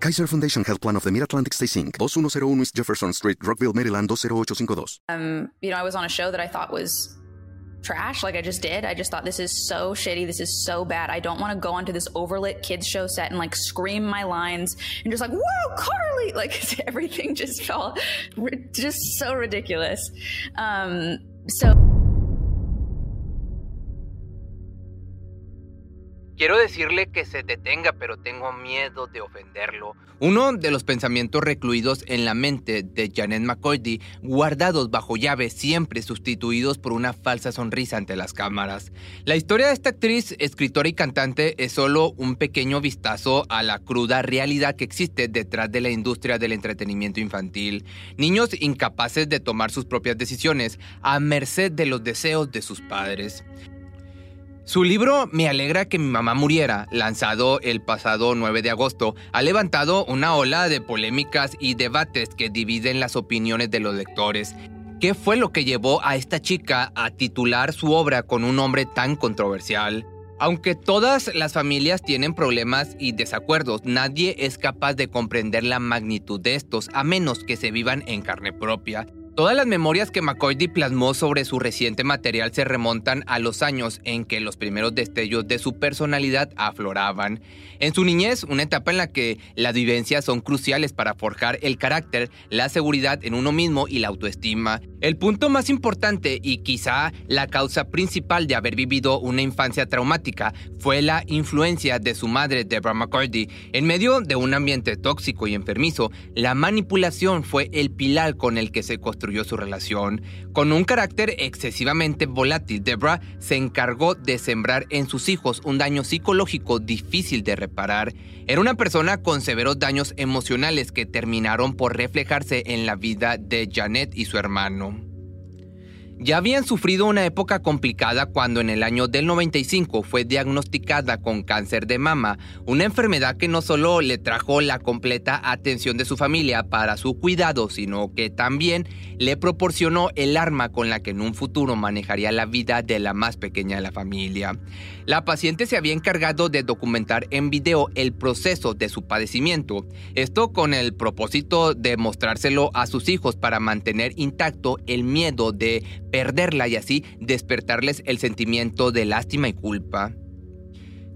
Kaiser Foundation Health Plan of the Mid-Atlantic Stay Inc., 2101 East Jefferson Street, Rockville, Maryland, 20852. Um, you know, I was on a show that I thought was trash like I just did. I just thought this is so shitty. This is so bad. I don't want to go onto this overlit kids show set and like scream my lines and just like, whoa, Carly! Like everything just felt just so ridiculous. Um, so. Quiero decirle que se detenga, pero tengo miedo de ofenderlo. Uno de los pensamientos recluidos en la mente de Janet McCordy, guardados bajo llave, siempre sustituidos por una falsa sonrisa ante las cámaras. La historia de esta actriz, escritora y cantante es solo un pequeño vistazo a la cruda realidad que existe detrás de la industria del entretenimiento infantil. Niños incapaces de tomar sus propias decisiones, a merced de los deseos de sus padres. Su libro Me alegra que mi mamá muriera, lanzado el pasado 9 de agosto, ha levantado una ola de polémicas y debates que dividen las opiniones de los lectores. ¿Qué fue lo que llevó a esta chica a titular su obra con un nombre tan controversial? Aunque todas las familias tienen problemas y desacuerdos, nadie es capaz de comprender la magnitud de estos a menos que se vivan en carne propia. Todas las memorias que McCoy plasmó sobre su reciente material se remontan a los años en que los primeros destellos de su personalidad afloraban. En su niñez, una etapa en la que las vivencias son cruciales para forjar el carácter, la seguridad en uno mismo y la autoestima. El punto más importante y quizá la causa principal de haber vivido una infancia traumática fue la influencia de su madre Deborah McCarthy. En medio de un ambiente tóxico y enfermizo, la manipulación fue el pilar con el que se construyó su relación. Con un carácter excesivamente volátil, Deborah se encargó de sembrar en sus hijos un daño psicológico difícil de reparar. Era una persona con severos daños emocionales que terminaron por reflejarse en la vida de Janet y su hermano. Ya habían sufrido una época complicada cuando en el año del 95 fue diagnosticada con cáncer de mama, una enfermedad que no solo le trajo la completa atención de su familia para su cuidado, sino que también le proporcionó el arma con la que en un futuro manejaría la vida de la más pequeña de la familia. La paciente se había encargado de documentar en video el proceso de su padecimiento, esto con el propósito de mostrárselo a sus hijos para mantener intacto el miedo de perderla y así despertarles el sentimiento de lástima y culpa.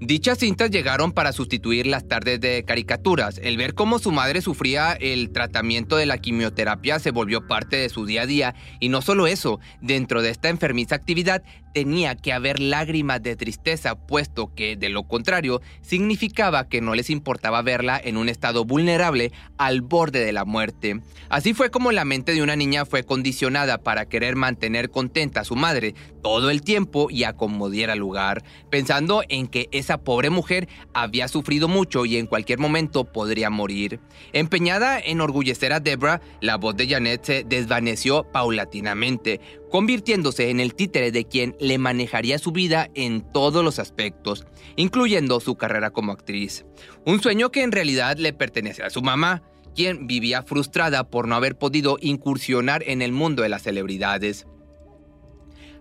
Dichas cintas llegaron para sustituir las tardes de caricaturas. El ver cómo su madre sufría el tratamiento de la quimioterapia se volvió parte de su día a día y no solo eso, dentro de esta enfermiza actividad tenía que haber lágrimas de tristeza, puesto que, de lo contrario, significaba que no les importaba verla en un estado vulnerable al borde de la muerte. Así fue como la mente de una niña fue condicionada para querer mantener contenta a su madre todo el tiempo y acomodiera lugar, pensando en que esa pobre mujer había sufrido mucho y en cualquier momento podría morir. Empeñada en orgullecer a Debra, la voz de Janet se desvaneció paulatinamente, convirtiéndose en el títere de quien le manejaría su vida en todos los aspectos, incluyendo su carrera como actriz. Un sueño que en realidad le pertenecía a su mamá, quien vivía frustrada por no haber podido incursionar en el mundo de las celebridades.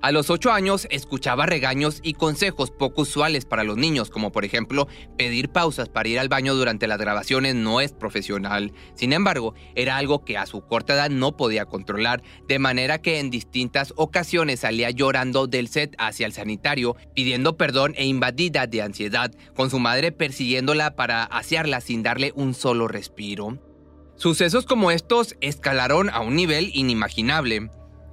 A los 8 años escuchaba regaños y consejos poco usuales para los niños, como por ejemplo pedir pausas para ir al baño durante las grabaciones no es profesional. Sin embargo, era algo que a su corta edad no podía controlar, de manera que en distintas ocasiones salía llorando del set hacia el sanitario, pidiendo perdón e invadida de ansiedad, con su madre persiguiéndola para asearla sin darle un solo respiro. Sucesos como estos escalaron a un nivel inimaginable.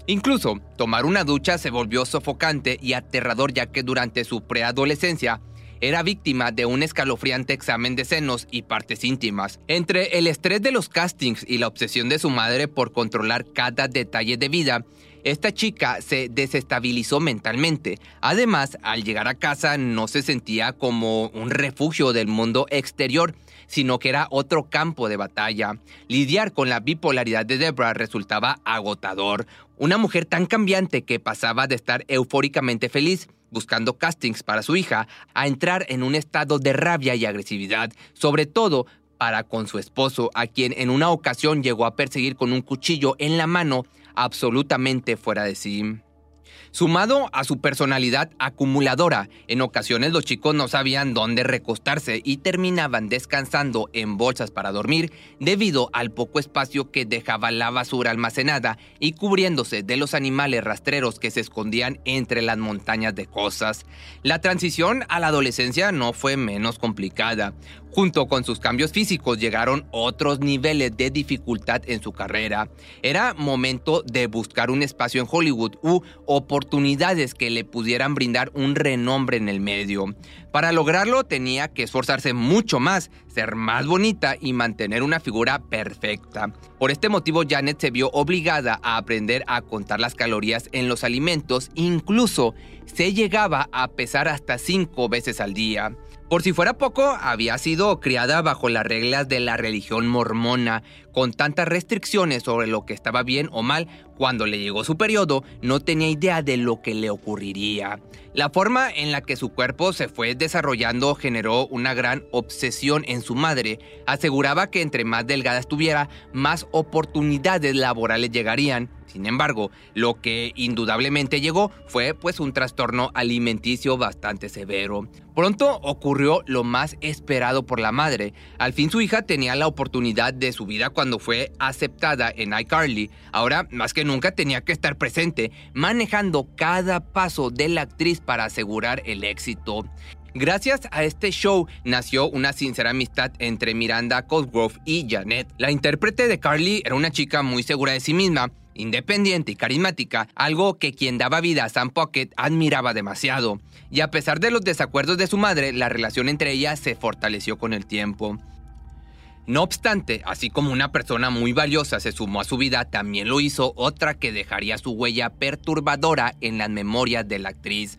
Incluso, tomar una ducha se volvió sofocante y aterrador ya que durante su preadolescencia era víctima de un escalofriante examen de senos y partes íntimas. Entre el estrés de los castings y la obsesión de su madre por controlar cada detalle de vida, esta chica se desestabilizó mentalmente. Además, al llegar a casa no se sentía como un refugio del mundo exterior, sino que era otro campo de batalla. Lidiar con la bipolaridad de Debra resultaba agotador. Una mujer tan cambiante que pasaba de estar eufóricamente feliz buscando castings para su hija, a entrar en un estado de rabia y agresividad, sobre todo para con su esposo, a quien en una ocasión llegó a perseguir con un cuchillo en la mano, absolutamente fuera de sí. Sumado a su personalidad acumuladora, en ocasiones los chicos no sabían dónde recostarse y terminaban descansando en bolsas para dormir debido al poco espacio que dejaba la basura almacenada y cubriéndose de los animales rastreros que se escondían entre las montañas de cosas. La transición a la adolescencia no fue menos complicada. Junto con sus cambios físicos llegaron otros niveles de dificultad en su carrera. Era momento de buscar un espacio en Hollywood u oportunidades que le pudieran brindar un renombre en el medio. Para lograrlo tenía que esforzarse mucho más, ser más bonita y mantener una figura perfecta. Por este motivo Janet se vio obligada a aprender a contar las calorías en los alimentos, incluso se llegaba a pesar hasta cinco veces al día. Por si fuera poco, había sido criada bajo las reglas de la religión mormona, con tantas restricciones sobre lo que estaba bien o mal, cuando le llegó su periodo, no tenía idea de lo que le ocurriría. La forma en la que su cuerpo se fue desarrollando generó una gran obsesión en su madre. Aseguraba que entre más delgada estuviera, más oportunidades laborales llegarían. Sin embargo, lo que indudablemente llegó fue pues un trastorno alimenticio bastante severo. Pronto ocurrió lo más esperado por la madre. Al fin su hija tenía la oportunidad de su vida cuando fue aceptada en iCarly. Ahora, más que nunca, tenía que estar presente, manejando cada paso de la actriz para asegurar el éxito. Gracias a este show nació una sincera amistad entre Miranda Cosgrove y Janet. La intérprete de Carly era una chica muy segura de sí misma, independiente y carismática, algo que quien daba vida a Sam Pocket admiraba demasiado. Y a pesar de los desacuerdos de su madre, la relación entre ellas se fortaleció con el tiempo. No obstante, así como una persona muy valiosa se sumó a su vida, también lo hizo otra que dejaría su huella perturbadora en las memorias de la actriz.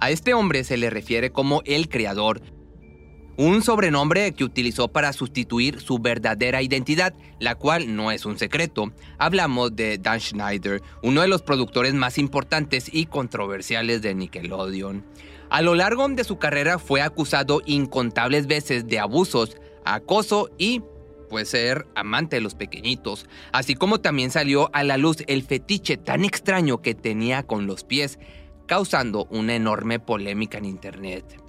A este hombre se le refiere como el creador, un sobrenombre que utilizó para sustituir su verdadera identidad, la cual no es un secreto. Hablamos de Dan Schneider, uno de los productores más importantes y controversiales de Nickelodeon. A lo largo de su carrera fue acusado incontables veces de abusos, acoso y puede ser amante de los pequeñitos, así como también salió a la luz el fetiche tan extraño que tenía con los pies, causando una enorme polémica en internet.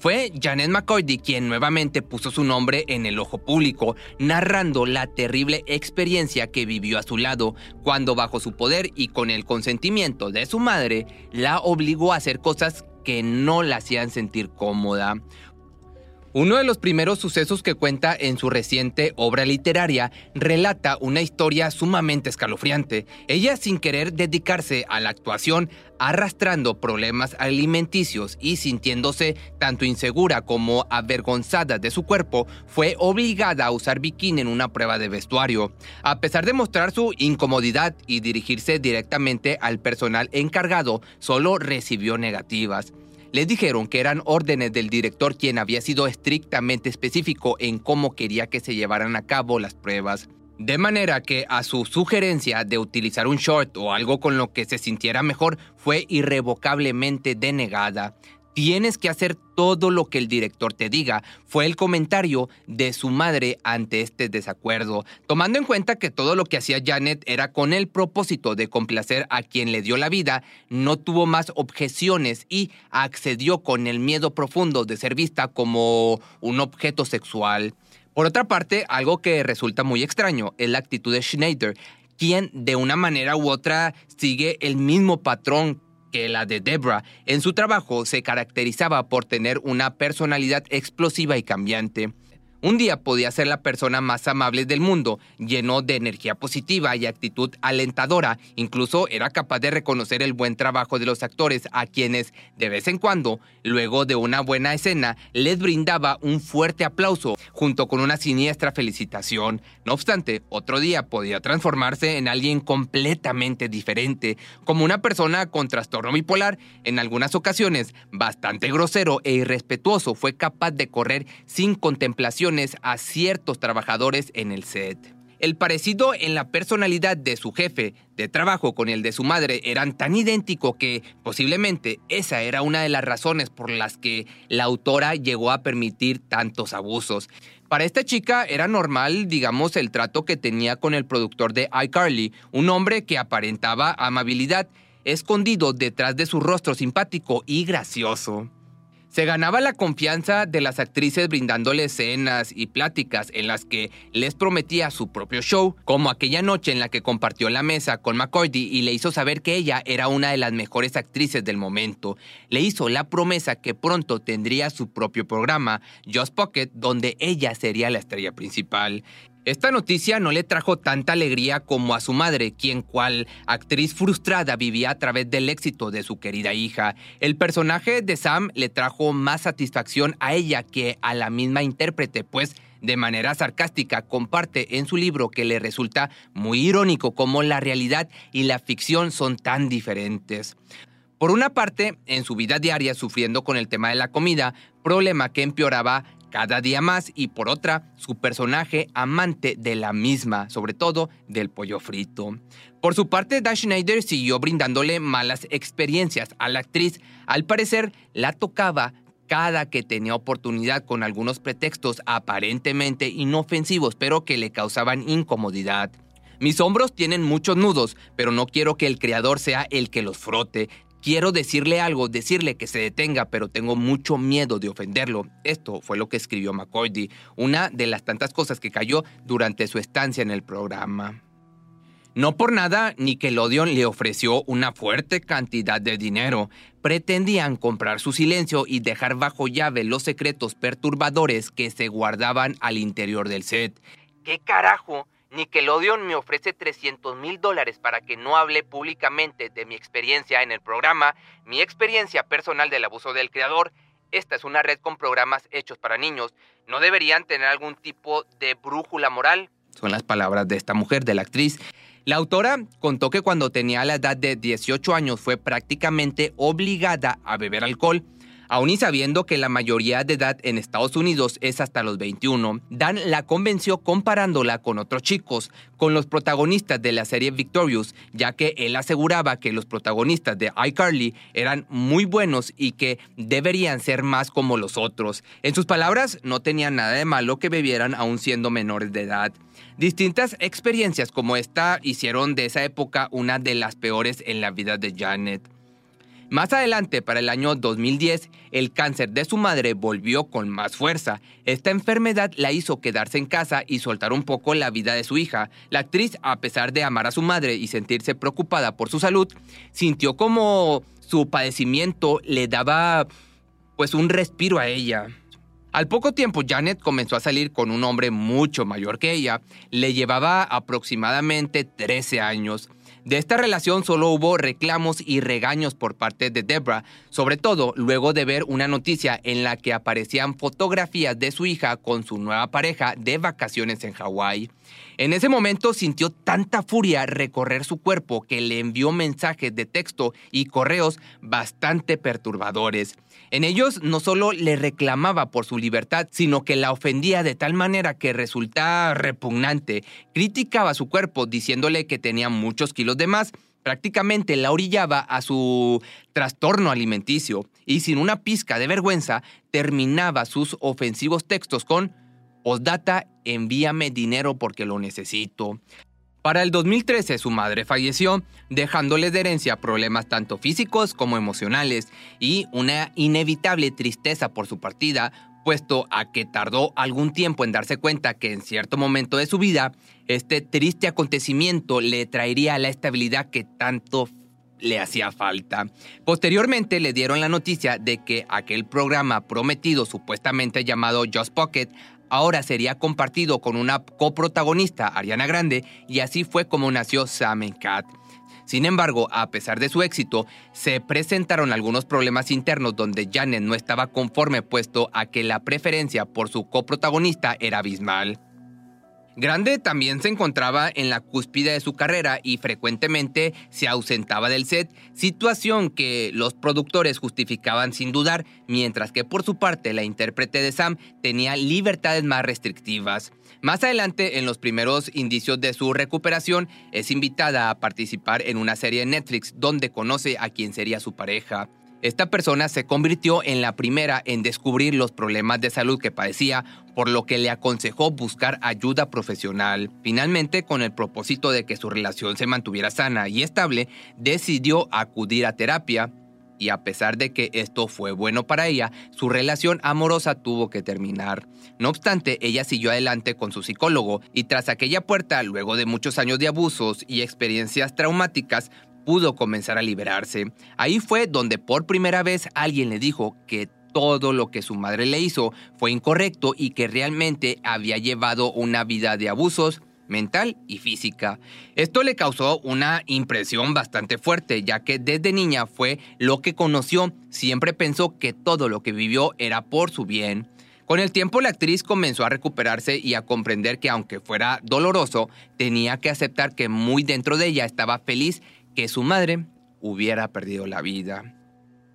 Fue Janet McCordy quien nuevamente puso su nombre en el ojo público, narrando la terrible experiencia que vivió a su lado, cuando bajo su poder y con el consentimiento de su madre, la obligó a hacer cosas que no la hacían sentir cómoda. Uno de los primeros sucesos que cuenta en su reciente obra literaria relata una historia sumamente escalofriante. Ella, sin querer dedicarse a la actuación, arrastrando problemas alimenticios y sintiéndose tanto insegura como avergonzada de su cuerpo, fue obligada a usar bikini en una prueba de vestuario. A pesar de mostrar su incomodidad y dirigirse directamente al personal encargado, solo recibió negativas. Les dijeron que eran órdenes del director quien había sido estrictamente específico en cómo quería que se llevaran a cabo las pruebas. De manera que a su sugerencia de utilizar un short o algo con lo que se sintiera mejor fue irrevocablemente denegada. Tienes que hacer todo lo que el director te diga, fue el comentario de su madre ante este desacuerdo, tomando en cuenta que todo lo que hacía Janet era con el propósito de complacer a quien le dio la vida, no tuvo más objeciones y accedió con el miedo profundo de ser vista como un objeto sexual. Por otra parte, algo que resulta muy extraño es la actitud de Schneider, quien de una manera u otra sigue el mismo patrón que la de Debra. En su trabajo se caracterizaba por tener una personalidad explosiva y cambiante. Un día podía ser la persona más amable del mundo, lleno de energía positiva y actitud alentadora. Incluso era capaz de reconocer el buen trabajo de los actores, a quienes, de vez en cuando, luego de una buena escena, les brindaba un fuerte aplauso, junto con una siniestra felicitación. No obstante, otro día podía transformarse en alguien completamente diferente, como una persona con trastorno bipolar, en algunas ocasiones bastante grosero e irrespetuoso, fue capaz de correr sin contemplación a ciertos trabajadores en el set. El parecido en la personalidad de su jefe de trabajo con el de su madre eran tan idéntico que posiblemente esa era una de las razones por las que la autora llegó a permitir tantos abusos. Para esta chica era normal, digamos, el trato que tenía con el productor de iCarly, un hombre que aparentaba amabilidad, escondido detrás de su rostro simpático y gracioso. Se ganaba la confianza de las actrices brindándole escenas y pláticas en las que les prometía su propio show, como aquella noche en la que compartió la mesa con McCordy y le hizo saber que ella era una de las mejores actrices del momento. Le hizo la promesa que pronto tendría su propio programa, Just Pocket, donde ella sería la estrella principal. Esta noticia no le trajo tanta alegría como a su madre, quien cual actriz frustrada vivía a través del éxito de su querida hija. El personaje de Sam le trajo más satisfacción a ella que a la misma intérprete, pues de manera sarcástica comparte en su libro que le resulta muy irónico cómo la realidad y la ficción son tan diferentes. Por una parte, en su vida diaria sufriendo con el tema de la comida, problema que empeoraba cada día más y por otra, su personaje amante de la misma, sobre todo del pollo frito. Por su parte, Dash Schneider siguió brindándole malas experiencias a la actriz. Al parecer, la tocaba cada que tenía oportunidad con algunos pretextos aparentemente inofensivos, pero que le causaban incomodidad. Mis hombros tienen muchos nudos, pero no quiero que el creador sea el que los frote. Quiero decirle algo, decirle que se detenga, pero tengo mucho miedo de ofenderlo. Esto fue lo que escribió McCordy, una de las tantas cosas que cayó durante su estancia en el programa. No por nada, Nickelodeon le ofreció una fuerte cantidad de dinero. Pretendían comprar su silencio y dejar bajo llave los secretos perturbadores que se guardaban al interior del set. ¿Qué carajo? Nickelodeon me ofrece 300 mil dólares para que no hable públicamente de mi experiencia en el programa, mi experiencia personal del abuso del creador. Esta es una red con programas hechos para niños. ¿No deberían tener algún tipo de brújula moral? Son las palabras de esta mujer, de la actriz. La autora contó que cuando tenía la edad de 18 años fue prácticamente obligada a beber alcohol Aún y sabiendo que la mayoría de edad en Estados Unidos es hasta los 21, Dan la convenció comparándola con otros chicos, con los protagonistas de la serie Victorious, ya que él aseguraba que los protagonistas de iCarly eran muy buenos y que deberían ser más como los otros. En sus palabras, no tenía nada de malo que bebieran aún siendo menores de edad. Distintas experiencias como esta hicieron de esa época una de las peores en la vida de Janet. Más adelante, para el año 2010, el cáncer de su madre volvió con más fuerza. Esta enfermedad la hizo quedarse en casa y soltar un poco la vida de su hija. La actriz, a pesar de amar a su madre y sentirse preocupada por su salud, sintió como su padecimiento le daba pues un respiro a ella. Al poco tiempo, Janet comenzó a salir con un hombre mucho mayor que ella. Le llevaba aproximadamente 13 años. De esta relación solo hubo reclamos y regaños por parte de Debra, sobre todo luego de ver una noticia en la que aparecían fotografías de su hija con su nueva pareja de vacaciones en Hawái. En ese momento sintió tanta furia recorrer su cuerpo que le envió mensajes de texto y correos bastante perturbadores. En ellos no solo le reclamaba por su libertad, sino que la ofendía de tal manera que resultaba repugnante. Criticaba su cuerpo diciéndole que tenía muchos kilos de más, prácticamente la orillaba a su trastorno alimenticio y sin una pizca de vergüenza terminaba sus ofensivos textos con Postdata, envíame dinero porque lo necesito. Para el 2013 su madre falleció, dejándole de herencia problemas tanto físicos como emocionales y una inevitable tristeza por su partida, puesto a que tardó algún tiempo en darse cuenta que en cierto momento de su vida, este triste acontecimiento le traería la estabilidad que tanto le hacía falta. Posteriormente le dieron la noticia de que aquel programa prometido supuestamente llamado Just Pocket ahora sería compartido con una coprotagonista, Ariana Grande, y así fue como nació Sam Cat. Sin embargo, a pesar de su éxito, se presentaron algunos problemas internos donde Janet no estaba conforme puesto a que la preferencia por su coprotagonista era abismal. Grande también se encontraba en la cúspide de su carrera y frecuentemente se ausentaba del set, situación que los productores justificaban sin dudar, mientras que por su parte la intérprete de Sam tenía libertades más restrictivas. Más adelante, en los primeros indicios de su recuperación, es invitada a participar en una serie de Netflix donde conoce a quien sería su pareja. Esta persona se convirtió en la primera en descubrir los problemas de salud que padecía, por lo que le aconsejó buscar ayuda profesional. Finalmente, con el propósito de que su relación se mantuviera sana y estable, decidió acudir a terapia. Y a pesar de que esto fue bueno para ella, su relación amorosa tuvo que terminar. No obstante, ella siguió adelante con su psicólogo y tras aquella puerta, luego de muchos años de abusos y experiencias traumáticas, pudo comenzar a liberarse. Ahí fue donde por primera vez alguien le dijo que todo lo que su madre le hizo fue incorrecto y que realmente había llevado una vida de abusos mental y física. Esto le causó una impresión bastante fuerte, ya que desde niña fue lo que conoció, siempre pensó que todo lo que vivió era por su bien. Con el tiempo la actriz comenzó a recuperarse y a comprender que aunque fuera doloroso, tenía que aceptar que muy dentro de ella estaba feliz que su madre hubiera perdido la vida.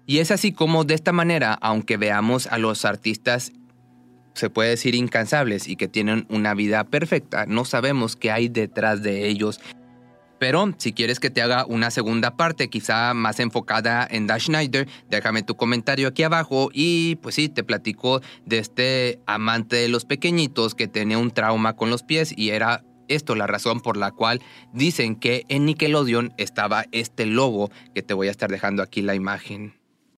Y es así como de esta manera, aunque veamos a los artistas, se puede decir incansables y que tienen una vida perfecta, no sabemos qué hay detrás de ellos. Pero si quieres que te haga una segunda parte, quizá más enfocada en Dash Schneider, déjame tu comentario aquí abajo y pues sí, te platico de este amante de los pequeñitos que tenía un trauma con los pies y era esto la razón por la cual dicen que en Nickelodeon estaba este logo que te voy a estar dejando aquí la imagen.